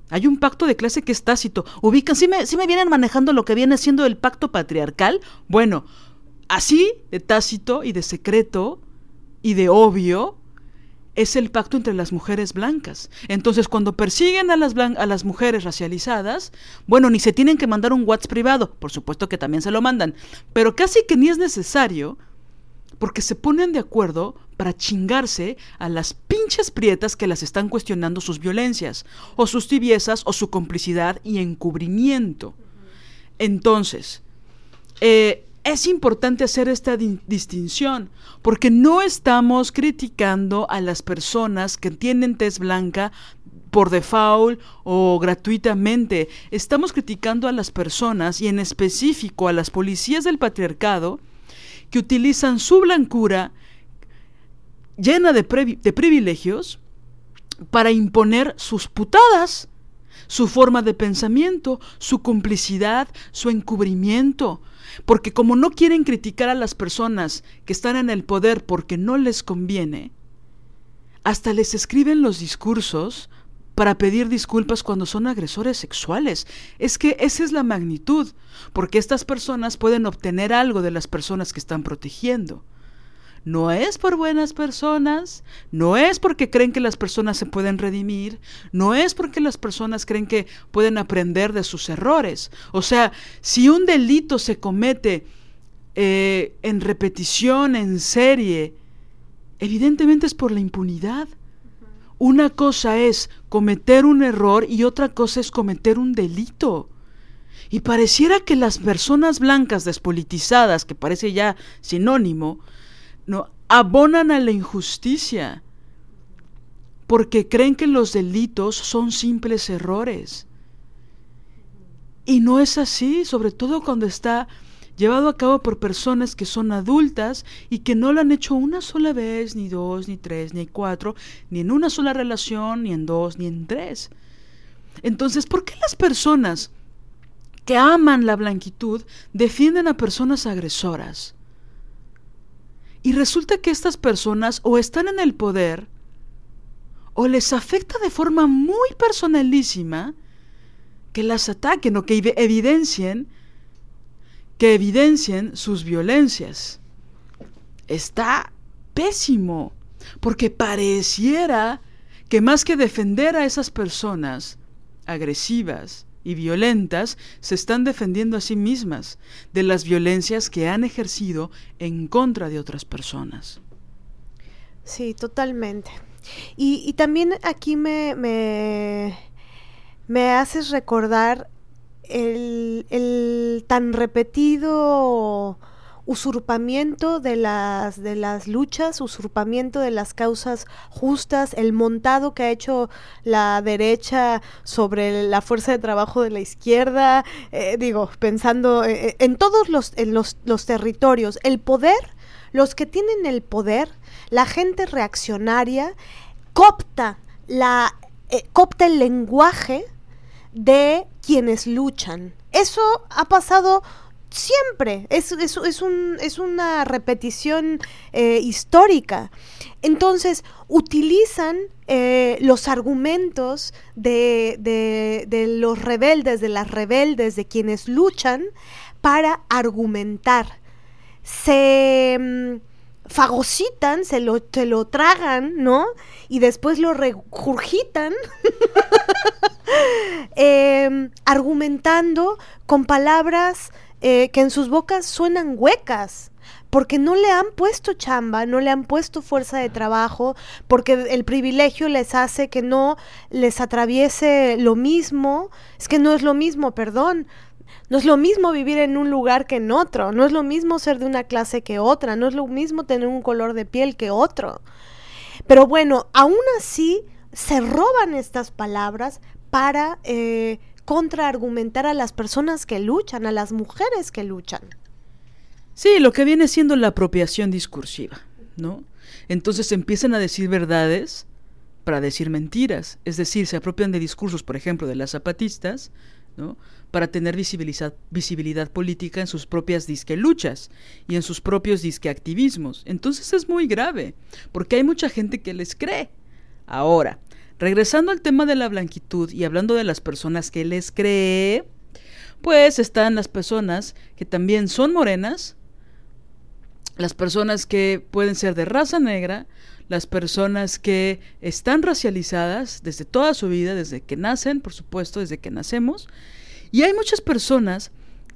Hay un pacto de clase que es tácito. Ubican, si me, me vienen manejando lo que viene siendo el pacto patriarcal. Bueno, así de tácito y de secreto y de obvio es el pacto entre las mujeres blancas. Entonces, cuando persiguen a las, a las mujeres racializadas, bueno, ni se tienen que mandar un WhatsApp privado, por supuesto que también se lo mandan, pero casi que ni es necesario porque se ponen de acuerdo para chingarse a las pinches prietas que las están cuestionando sus violencias, o sus tibiezas, o su complicidad y encubrimiento. Entonces, eh, es importante hacer esta distinción, porque no estamos criticando a las personas que tienen tez blanca por default o gratuitamente. Estamos criticando a las personas y en específico a las policías del patriarcado que utilizan su blancura llena de, de privilegios para imponer sus putadas, su forma de pensamiento, su complicidad, su encubrimiento. Porque como no quieren criticar a las personas que están en el poder porque no les conviene, hasta les escriben los discursos para pedir disculpas cuando son agresores sexuales. Es que esa es la magnitud, porque estas personas pueden obtener algo de las personas que están protegiendo. No es por buenas personas, no es porque creen que las personas se pueden redimir, no es porque las personas creen que pueden aprender de sus errores. O sea, si un delito se comete eh, en repetición, en serie, evidentemente es por la impunidad. Una cosa es cometer un error y otra cosa es cometer un delito. Y pareciera que las personas blancas despolitizadas, que parece ya sinónimo, no abonan a la injusticia porque creen que los delitos son simples errores. Y no es así, sobre todo cuando está llevado a cabo por personas que son adultas y que no lo han hecho una sola vez, ni dos, ni tres, ni cuatro, ni en una sola relación, ni en dos, ni en tres. Entonces, ¿por qué las personas que aman la blanquitud defienden a personas agresoras? Y resulta que estas personas o están en el poder, o les afecta de forma muy personalísima que las ataquen o que evidencien que evidencien sus violencias. Está pésimo, porque pareciera que más que defender a esas personas agresivas y violentas, se están defendiendo a sí mismas de las violencias que han ejercido en contra de otras personas. Sí, totalmente. Y, también aquí me, me, me haces recordar el, tan repetido usurpamiento de las de las luchas, usurpamiento de las causas justas, el montado que ha hecho la derecha sobre la fuerza de trabajo de la izquierda, eh, digo, pensando eh, eh, en todos los, en los, los territorios, el poder, los que tienen el poder, la gente reaccionaria, copta la copta el lenguaje de quienes luchan. Eso ha pasado siempre, es, es, es, un, es una repetición eh, histórica. Entonces, utilizan eh, los argumentos de, de, los rebeldes, de las rebeldes, de quienes luchan, para argumentar. Se mm, fagocitan, se lo, se lo tragan, ¿no? Y después lo regurgitan, em, argumentando con palabras eh, que en sus bocas suenan huecas, porque no le han puesto chamba, no le han puesto fuerza de trabajo, porque el privilegio les hace que no les atraviese lo mismo, es que no es lo mismo, perdón, no es lo mismo vivir en un lugar que en otro, no es lo mismo ser de una clase que otra, no es lo mismo tener un color de piel que otro. Pero bueno, aún así se roban estas palabras para eh, contraargumentar a las personas que luchan, a las mujeres que luchan. Sí, lo que viene siendo la apropiación discursiva, ¿no? Entonces empiezan a decir verdades para decir mentiras, es decir, se apropian de discursos, por ejemplo, de las zapatistas, ¿no? para tener visibilidad, visibilidad política en sus propias disque luchas y en sus propios disque activismos. Entonces es muy grave, porque hay mucha gente que les cree. Ahora, regresando al tema de la blanquitud y hablando de las personas que les cree, pues están las personas que también son morenas, las personas que pueden ser de raza negra, las personas que están racializadas desde toda su vida, desde que nacen, por supuesto, desde que nacemos, y hay muchas personas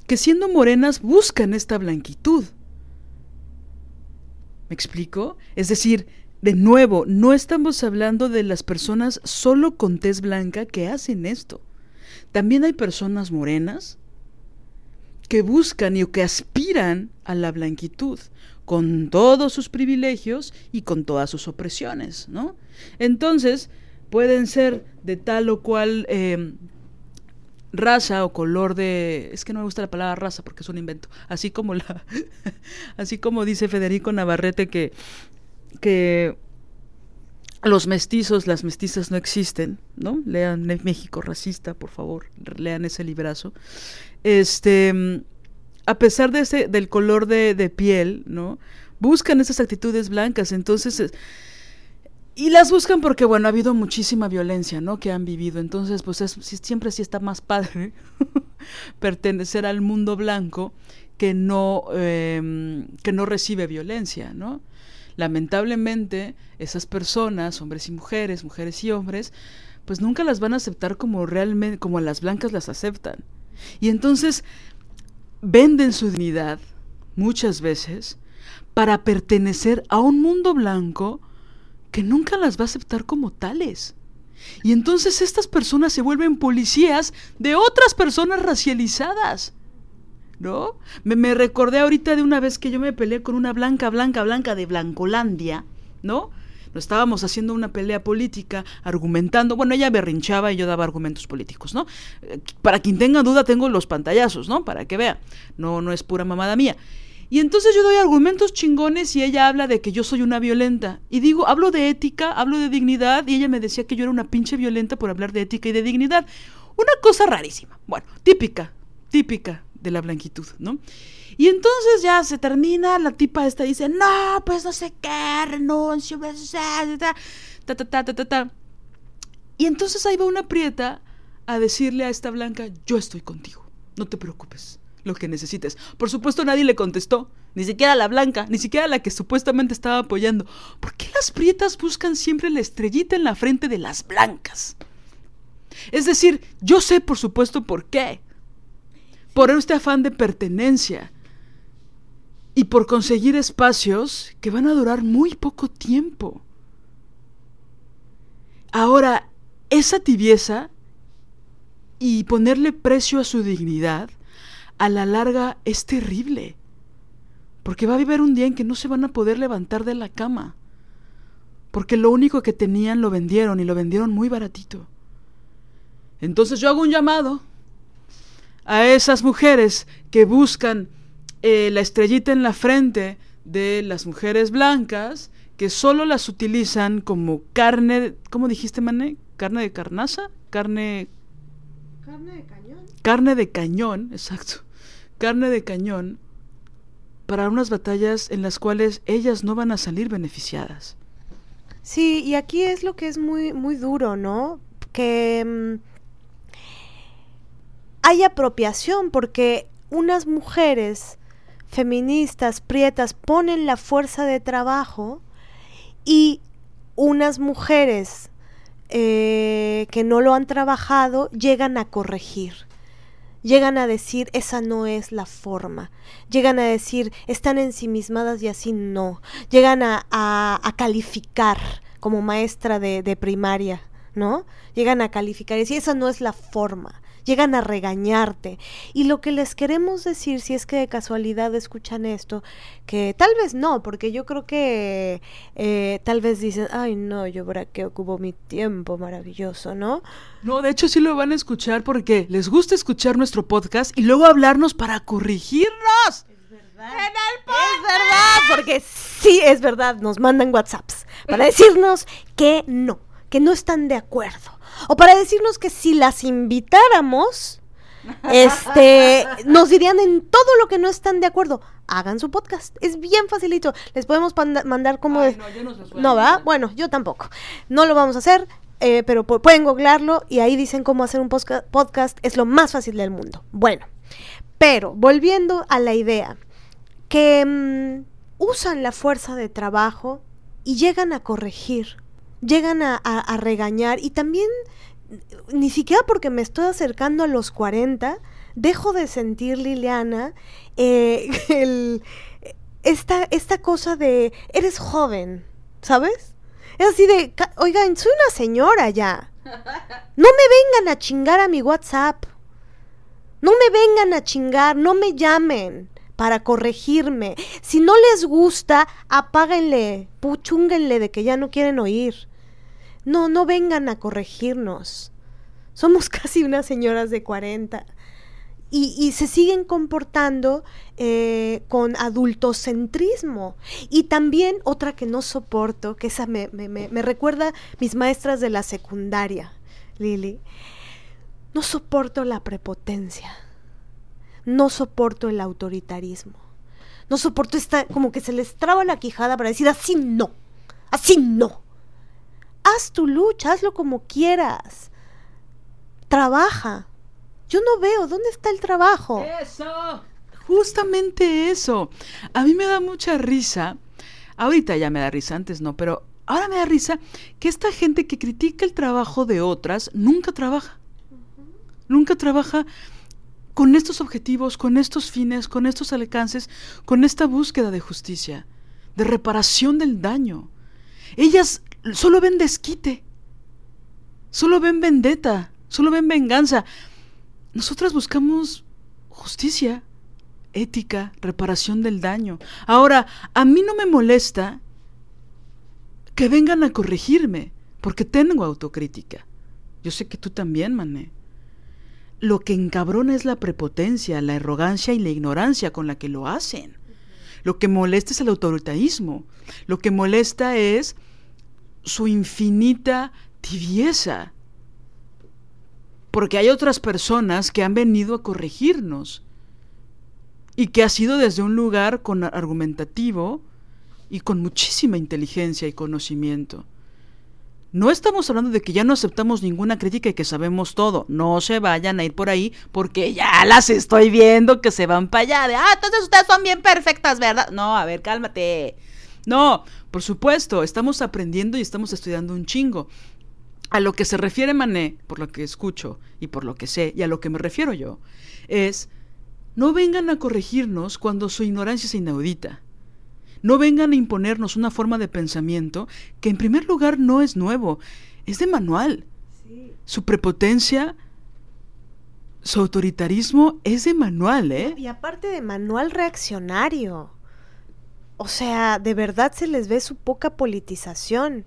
que siendo morenas buscan esta blanquitud. ¿Me explico? Es decir, de nuevo, no estamos hablando de las personas solo con tez blanca que hacen esto. También hay personas morenas que buscan y que aspiran a la blanquitud, con todos sus privilegios y con todas sus opresiones, ¿no? Entonces, pueden ser de tal o cual eh, raza o color de es que no me gusta la palabra raza porque es un invento así como la así como dice Federico Navarrete que que los mestizos, las mestizas no existen, ¿no? Lean México racista, por favor, lean ese librazo. Este, a pesar de ese, del color de, de piel, ¿no? Buscan esas actitudes blancas, entonces y las buscan porque, bueno, ha habido muchísima violencia, ¿no? Que han vivido. Entonces, pues es, siempre sí está más padre pertenecer al mundo blanco que no, em, que no recibe violencia, ¿no? Lamentablemente, esas personas, hombres y mujeres, mujeres y hombres, pues nunca las van a aceptar como realmente, como las blancas las aceptan. Y entonces venden su dignidad, muchas veces, para pertenecer a un mundo blanco que nunca las va a aceptar como tales. Y entonces estas personas se vuelven policías de otras personas racializadas. ¿No? Me, recordé ahorita de una vez que yo me peleé con una blanca, blanca, blanca de Blancolandia, ¿no? No estábamos haciendo una pelea política, argumentando, bueno, ella berrinchaba y yo daba argumentos políticos, ¿no? Eh, para quien tenga duda, tengo los pantallazos, ¿no? Para que vea, no, no es pura mamada mía. Y entonces yo doy argumentos chingones y ella habla de que yo soy una violenta. Y digo, hablo de ética, hablo de dignidad, y ella me decía que yo era una pinche violenta por hablar de ética y de dignidad. Una cosa rarísima. Bueno, típica, típica de la blanquitud, ¿no? Y entonces ya se termina, la tipa esta dice, no, pues no sé qué, renuncio, ta, ta, ta, ta, ta, ta. Y entonces ahí va una prieta a decirle a esta blanca, yo estoy contigo, no te preocupes lo que necesites. Por supuesto nadie le contestó, ni siquiera la blanca, ni siquiera la que supuestamente estaba apoyando. ¿Por qué las prietas buscan siempre la estrellita en la frente de las blancas? Es decir, yo sé por supuesto por qué. Por este afán de pertenencia y por conseguir espacios que van a durar muy poco tiempo. Ahora, esa tibieza y ponerle precio a su dignidad a la larga es terrible. Porque va a haber un día en que no se van a poder levantar de la cama. Porque lo único que tenían lo vendieron y lo vendieron muy baratito. Entonces yo hago un llamado a esas mujeres que buscan eh, la estrellita en la frente de las mujeres blancas, que solo las utilizan como carne, ¿cómo dijiste, Mané? ¿Carne de carnaza? Carne... Carne de cañón. Carne de cañón, exacto carne de cañón para unas batallas en las cuales ellas no van a salir beneficiadas. Sí, y aquí es lo que es muy, muy duro, ¿no? Que mm, hay apropiación porque unas mujeres feministas, prietas, ponen la fuerza de trabajo y unas mujeres eh, que no lo han trabajado llegan a corregir. Llegan a decir esa no es la forma, llegan a decir están ensimismadas y así no, llegan a, calificar como maestra de, de primaria, ¿no? Llegan a calificar y decir esa no es la forma llegan a regañarte. Y lo que les queremos decir, si es que de casualidad escuchan esto, que tal vez no, porque yo creo que eh, tal vez dicen, ay no, yo para qué ocupo mi tiempo maravilloso, ¿no? No, de hecho sí lo van a escuchar porque les gusta escuchar nuestro podcast y luego hablarnos para corregirnos. Es verdad. Es verdad, porque sí, es verdad, nos mandan WhatsApps para decirnos que no, que no están de acuerdo o para decirnos que si las invitáramos, este, nos dirían en todo lo que no están de acuerdo. Hagan su podcast. Es bien facilito. Les podemos mandar como... no, no, ¿verdad? Bueno, yo tampoco. No lo vamos a hacer, eh, pero pueden googlearlo y ahí dicen cómo hacer un podcast. Es lo más fácil del mundo. Bueno, pero volviendo a la idea, que mm, usan la fuerza de trabajo y llegan a corregir llegan a, regañar y también ni siquiera porque me estoy acercando a los 40, dejo de sentir, Liliana, eh, esta, esta cosa de, eres joven, ¿sabes? Es así de, oigan, soy una señora ya. No me vengan a chingar a mi WhatsApp. No me vengan a chingar, no me llamen para corregirme. Si no les gusta, apáguenle, puchúnguenle de que ya no quieren oír. No, no vengan a corregirnos. Somos casi unas señoras de 40. Y, se siguen comportando eh, con adultocentrismo. Y también otra que no soporto, que esa me, me, me recuerda mis maestras de la secundaria, Lili. No soporto la prepotencia. No soporto el autoritarismo. No soporto esta, como que se les traba la quijada para decir así no. Así no haz tu lucha, hazlo como quieras. Trabaja. Yo no veo, ¿dónde está el trabajo? Eso. Justamente eso. A mí me da mucha risa. Ahorita ya me da risa, antes no, pero ahora me da risa que esta gente que critica el trabajo de otras nunca trabaja. Nunca trabaja con estos objetivos, con estos fines, con estos alcances, con esta búsqueda de justicia, de reparación del daño. Ellas solo ven desquite, solo ven vendetta, solo ven venganza. Nosotras buscamos justicia, ética, reparación del daño. Ahora, a mí no me molesta que vengan a corregirme, porque tengo autocrítica. Yo sé que tú también, mané. Lo que encabrona es la prepotencia, la arrogancia y la ignorancia con la que lo hacen. Lo que molesta es el autoritarismo. Lo que molesta es su infinita tibieza. Porque hay otras personas que han venido a corregirnos y que ha sido desde un lugar con argumentativo y con muchísima inteligencia y conocimiento. No estamos hablando de que ya no aceptamos ninguna crítica y que sabemos todo. No se vayan a ir por ahí porque ya las estoy viendo que se van para allá. De, ah, entonces ustedes son bien perfectas, ¿verdad? No, a ver, cálmate. No, por supuesto, estamos aprendiendo y estamos estudiando un chingo. A lo que se refiere Mané, por lo que escucho y por lo que sé, y a lo que me refiero yo, es no vengan a corregirnos cuando su ignorancia es inaudita. No vengan a imponernos una forma de pensamiento que en primer lugar no es nuevo, es de manual. Su prepotencia, su autoritarismo es de manual, ¿eh? Y aparte de manual reaccionario. O sea, de verdad se les ve su poca politización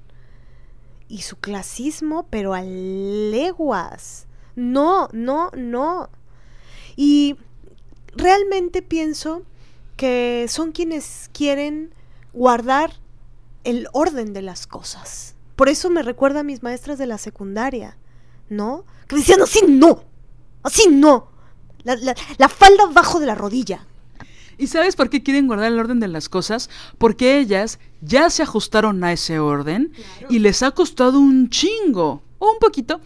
y su clasismo, pero a leguas. No, no, no. Y realmente pienso que son quienes quieren guardar el orden de las cosas. Por eso me recuerda a mis maestras de la secundaria, ¿no? Que decían así no, así no. La, la falda bajo de la rodilla, ¿Y sabes por qué quieren guardar el orden de las cosas? Porque ellas ya se ajustaron a ese orden y les ha costado un chingo, o un poquito,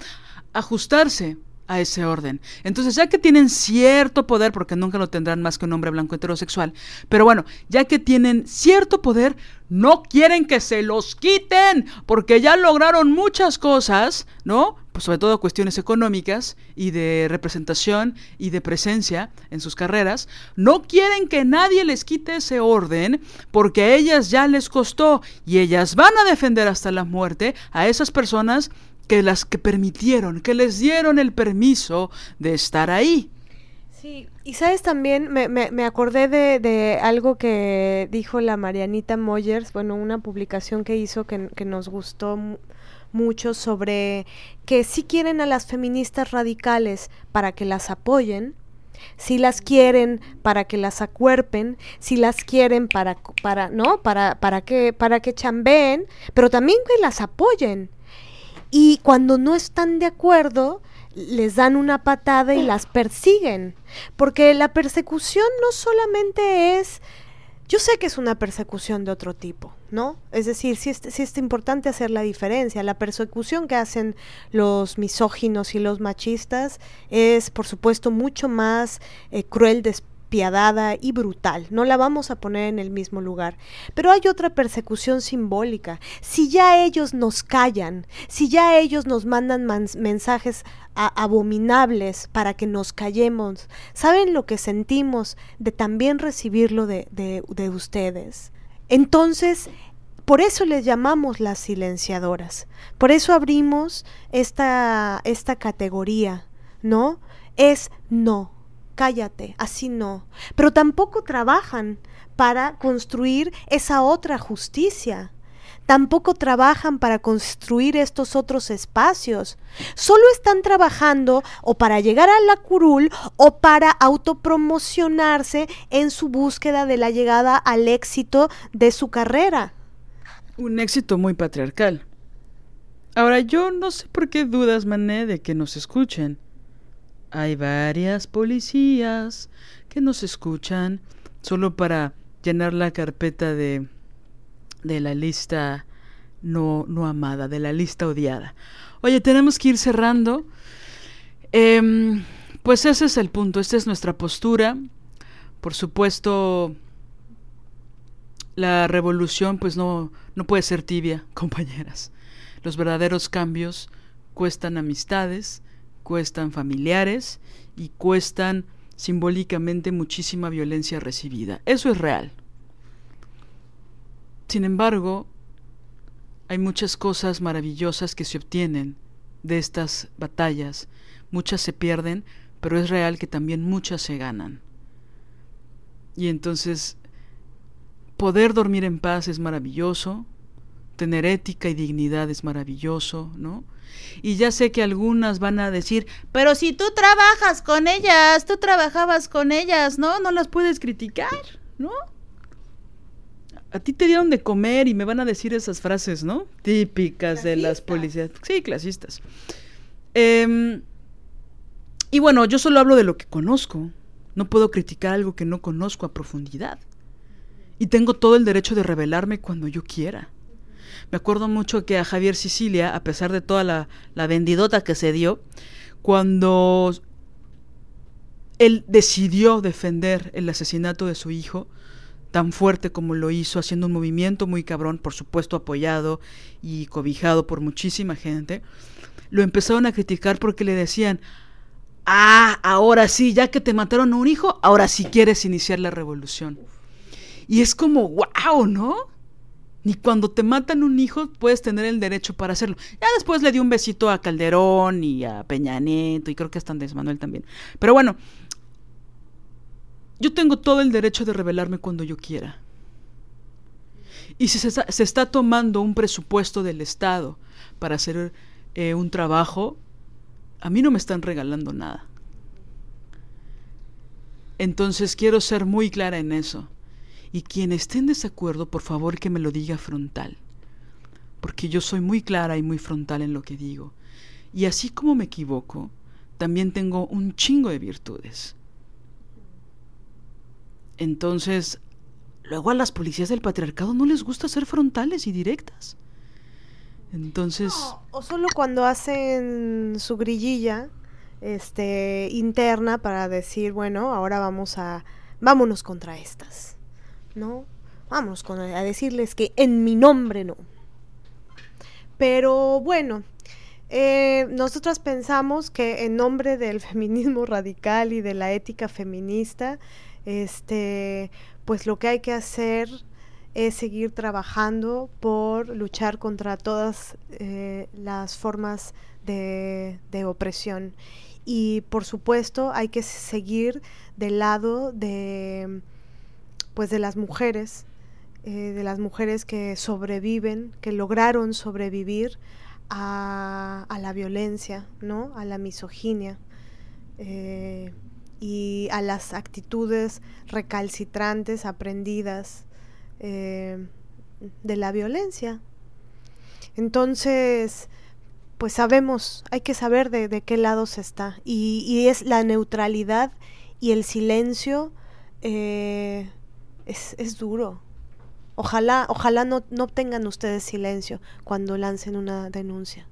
ajustarse a ese orden. Entonces, ya que tienen cierto poder, porque nunca lo tendrán más que un hombre blanco heterosexual, pero bueno, ya que tienen cierto poder, no quieren que se los quiten, porque ya lograron muchas cosas, ¿no? pues sobre todo cuestiones económicas y de representación y de presencia en sus carreras, no quieren que nadie les quite ese orden porque a ellas ya les costó y ellas van a defender hasta la muerte a esas personas que las que permitieron, que les dieron el permiso de estar ahí. Sí, y sabes también, me, me, acordé de, de, algo que dijo la Marianita Moyers, bueno, una publicación que hizo que, nos gustó mucho sobre que si quieren a las feministas radicales para que las apoyen, si las quieren para que las acuerpen, si las quieren para para no, para para que para que chambeen, pero también que las apoyen. Y cuando no están de acuerdo, les dan una patada y las persiguen, porque la persecución no solamente es yo sé que es una persecución de otro tipo, ¿no? Es decir, sí es, es importante hacer la diferencia. La persecución que hacen los misóginos y los machistas es, por supuesto, mucho más eh, cruel, y brutal. No la vamos a poner en el mismo lugar. Pero hay otra persecución simbólica. Si ya ellos nos callan, si ya ellos nos mandan mensajes abominables para que nos callemos. ¿Saben lo que sentimos de también recibirlo de, de, ustedes? Entonces, por eso les llamamos las silenciadoras. Por eso abrimos esta, esta categoría, ¿no? Es no, cállate, así no. Pero tampoco trabajan para construir esa otra justicia tampoco trabajan para construir estos otros espacios. Solo están trabajando o para llegar a la curul o para autopromocionarse en su búsqueda de la llegada al éxito de su carrera. Un éxito muy patriarcal. Ahora yo no sé por qué dudas, Mané, de que nos escuchen. Hay varias policías que nos escuchan solo para llenar la carpeta de de la lista no, no amada, de la lista odiada. Oye, tenemos que ir cerrando. Em, pues ese es el punto, esta es nuestra postura. Por supuesto, la revolución pues no, no puede ser tibia, compañeras. Los verdaderos cambios cuestan amistades, cuestan familiares y cuestan simbólicamente muchísima violencia recibida. Eso es real. Sin embargo, hay muchas cosas maravillosas que se obtienen de estas batallas. Muchas se pierden, pero es real que también muchas se ganan. Y entonces, poder dormir en paz es maravilloso, tener ética y dignidad es maravilloso, ¿no? Y ya sé que algunas van a decir, pero si tú trabajas con ellas, tú trabajabas con ellas, ¿no? No las puedes criticar, ¿no? a ti te dieron de comer y me van a decir esas frases, ¿no? Típicas de las policías. Sí, clasistas. Em, y bueno, yo solo hablo de lo que conozco. No puedo criticar algo que no conozco a profundidad. Y tengo todo el derecho de revelarme cuando yo quiera. Me acuerdo mucho que a Javier Sicilia, a pesar de toda la, vendidota que se dio, cuando él decidió defender el asesinato de su hijo, tan fuerte como lo hizo, haciendo un movimiento muy cabrón, por supuesto apoyado y cobijado por muchísima gente, lo empezaron a criticar porque le decían, ah, ahora sí, ya que te mataron a un hijo, ahora sí quieres iniciar la revolución. Y es como, wow, ¿no? Ni cuando te matan un hijo puedes tener el derecho para hacerlo. Ya después le dio un besito a Calderón y a Peña Nieto y creo que hasta Andrés Manuel también. Pero bueno, yo tengo todo el derecho de rebelarme cuando yo quiera. Y si se está, tomando un presupuesto del Estado para hacer eh, un trabajo, a mí no me están regalando nada. Entonces quiero ser muy clara en eso. Y quien esté en desacuerdo, por favor que me lo diga frontal. Porque yo soy muy clara y muy frontal en lo que digo. Y así como me equivoco, también tengo un chingo de virtudes. Entonces, luego a las policías del patriarcado no les gusta ser frontales y directas. Entonces... o solo cuando hacen su grillilla este interna para decir, bueno, ahora vamos a vámonos contra estas. ¿No? Vamos a decirles que en mi nombre no. Pero bueno, Eh, nosotras pensamos que en nombre del feminismo radical y de la ética feminista, este, pues lo que hay que hacer es seguir trabajando por luchar contra todas eh, las formas de, opresión. Y por supuesto hay que seguir del lado de, pues de las mujeres, eh, de las mujeres que sobreviven, que lograron sobrevivir a, la violencia, ¿no? a la misoginia. Eh, y a las actitudes recalcitrantes aprendidas eh, de la violencia. Entonces, pues sabemos, hay que saber de, qué lado se está. Y, es la neutralidad y el silencio eh, es, duro. Ojalá, ojalá no, no tengan ustedes silencio cuando lancen una denuncia.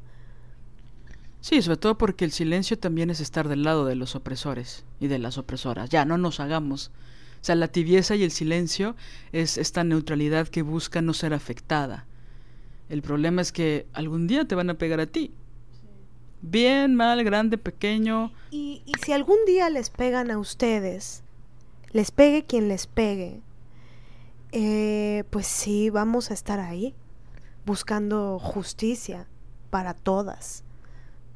Sí, sobre todo porque el silencio también es estar del lado de los opresores y de las opresoras. Ya, no nos hagamos. O sea, la tibieza y el silencio es esta neutralidad que busca no ser afectada. El problema es que algún día te van a pegar a ti. Bien, mal, grande, pequeño. Y, y si algún día les pegan a ustedes, les pegue quien les pegue, eh, pues sí, vamos a estar ahí, buscando justicia para todas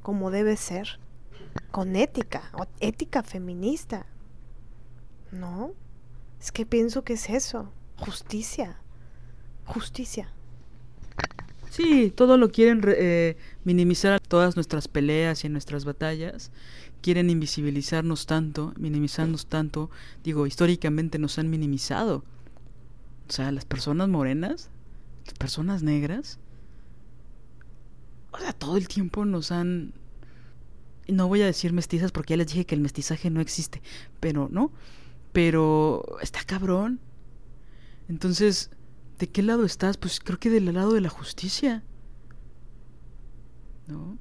como debe ser, con ética, ética feminista. ¿No? Es que pienso que es eso, justicia, justicia. Sí, todo lo quieren eh, minimizar todas nuestras peleas y nuestras batallas. Quieren invisibilizarnos tanto, minimizarnos tanto. Digo, históricamente nos han minimizado. O sea, las personas morenas, las personas negras, o sea, todo el tiempo nos han... No voy a decir mestizas porque ya les dije que el mestizaje no existe, pero no. Pero está cabrón. Entonces, ¿de qué lado estás? Pues creo que del lado de la justicia. ¿No?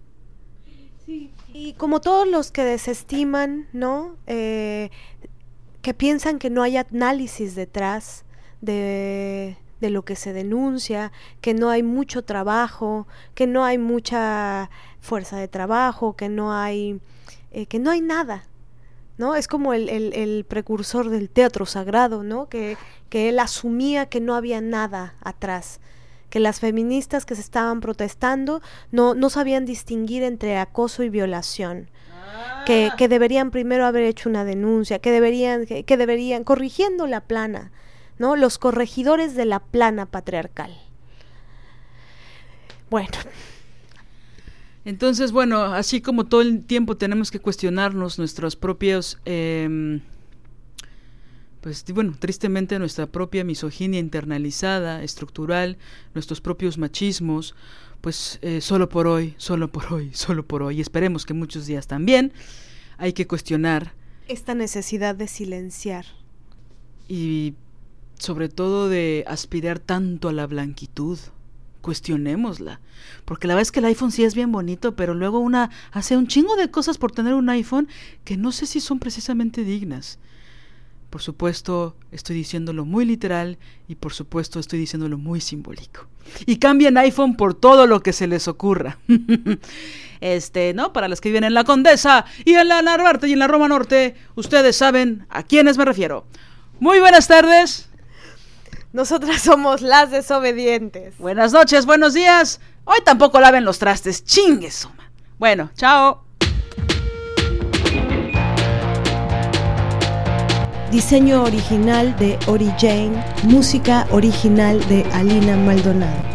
Sí. Y como todos los que desestiman, ¿no? Eh, que piensan que no hay análisis detrás de, de lo que se denuncia, que no hay mucho trabajo, que no hay mucha fuerza de trabajo, que no hay, eh, que no hay nada. ¿no? Es como el, el, precursor del teatro sagrado, ¿no? Que, que él asumía que no había nada atrás, que las feministas que se estaban protestando no, no sabían distinguir entre acoso y violación. Que, que, deberían primero haber hecho una denuncia, que deberían, que deberían, corrigiendo la plana, ¿no? Los corregidores de la plana patriarcal. Bueno. Entonces, bueno, así como todo el tiempo tenemos que cuestionarnos nuestros propios, em, pues bueno, tristemente nuestra propia misoginia internalizada, estructural, nuestros propios machismos, pues eh, solo por hoy, solo por hoy, solo por hoy, y esperemos que muchos días también, hay que cuestionar esta necesidad de silenciar. Y sobre todo de aspirar tanto a la blanquitud. Cuestionémosla. Porque la verdad es que el iPhone sí es bien bonito, pero luego una hace un chingo de cosas por tener un iPhone que no sé si son precisamente dignas. Por supuesto, estoy diciéndolo muy literal y por supuesto estoy diciéndolo muy simbólico. Y cambien iPhone por todo lo que se les ocurra. este, ¿no? Para los que viven en la Condesa y en la Narvarte y en la Roma Norte, ustedes saben a quiénes me refiero. Muy buenas tardes. Nosotras somos las desobedientes. Buenas noches, buenos días. Hoy tampoco laven los trastes. Chingue suma. Bueno, chao. Diseño original de Ori Jane. Música original de Alina Maldonado.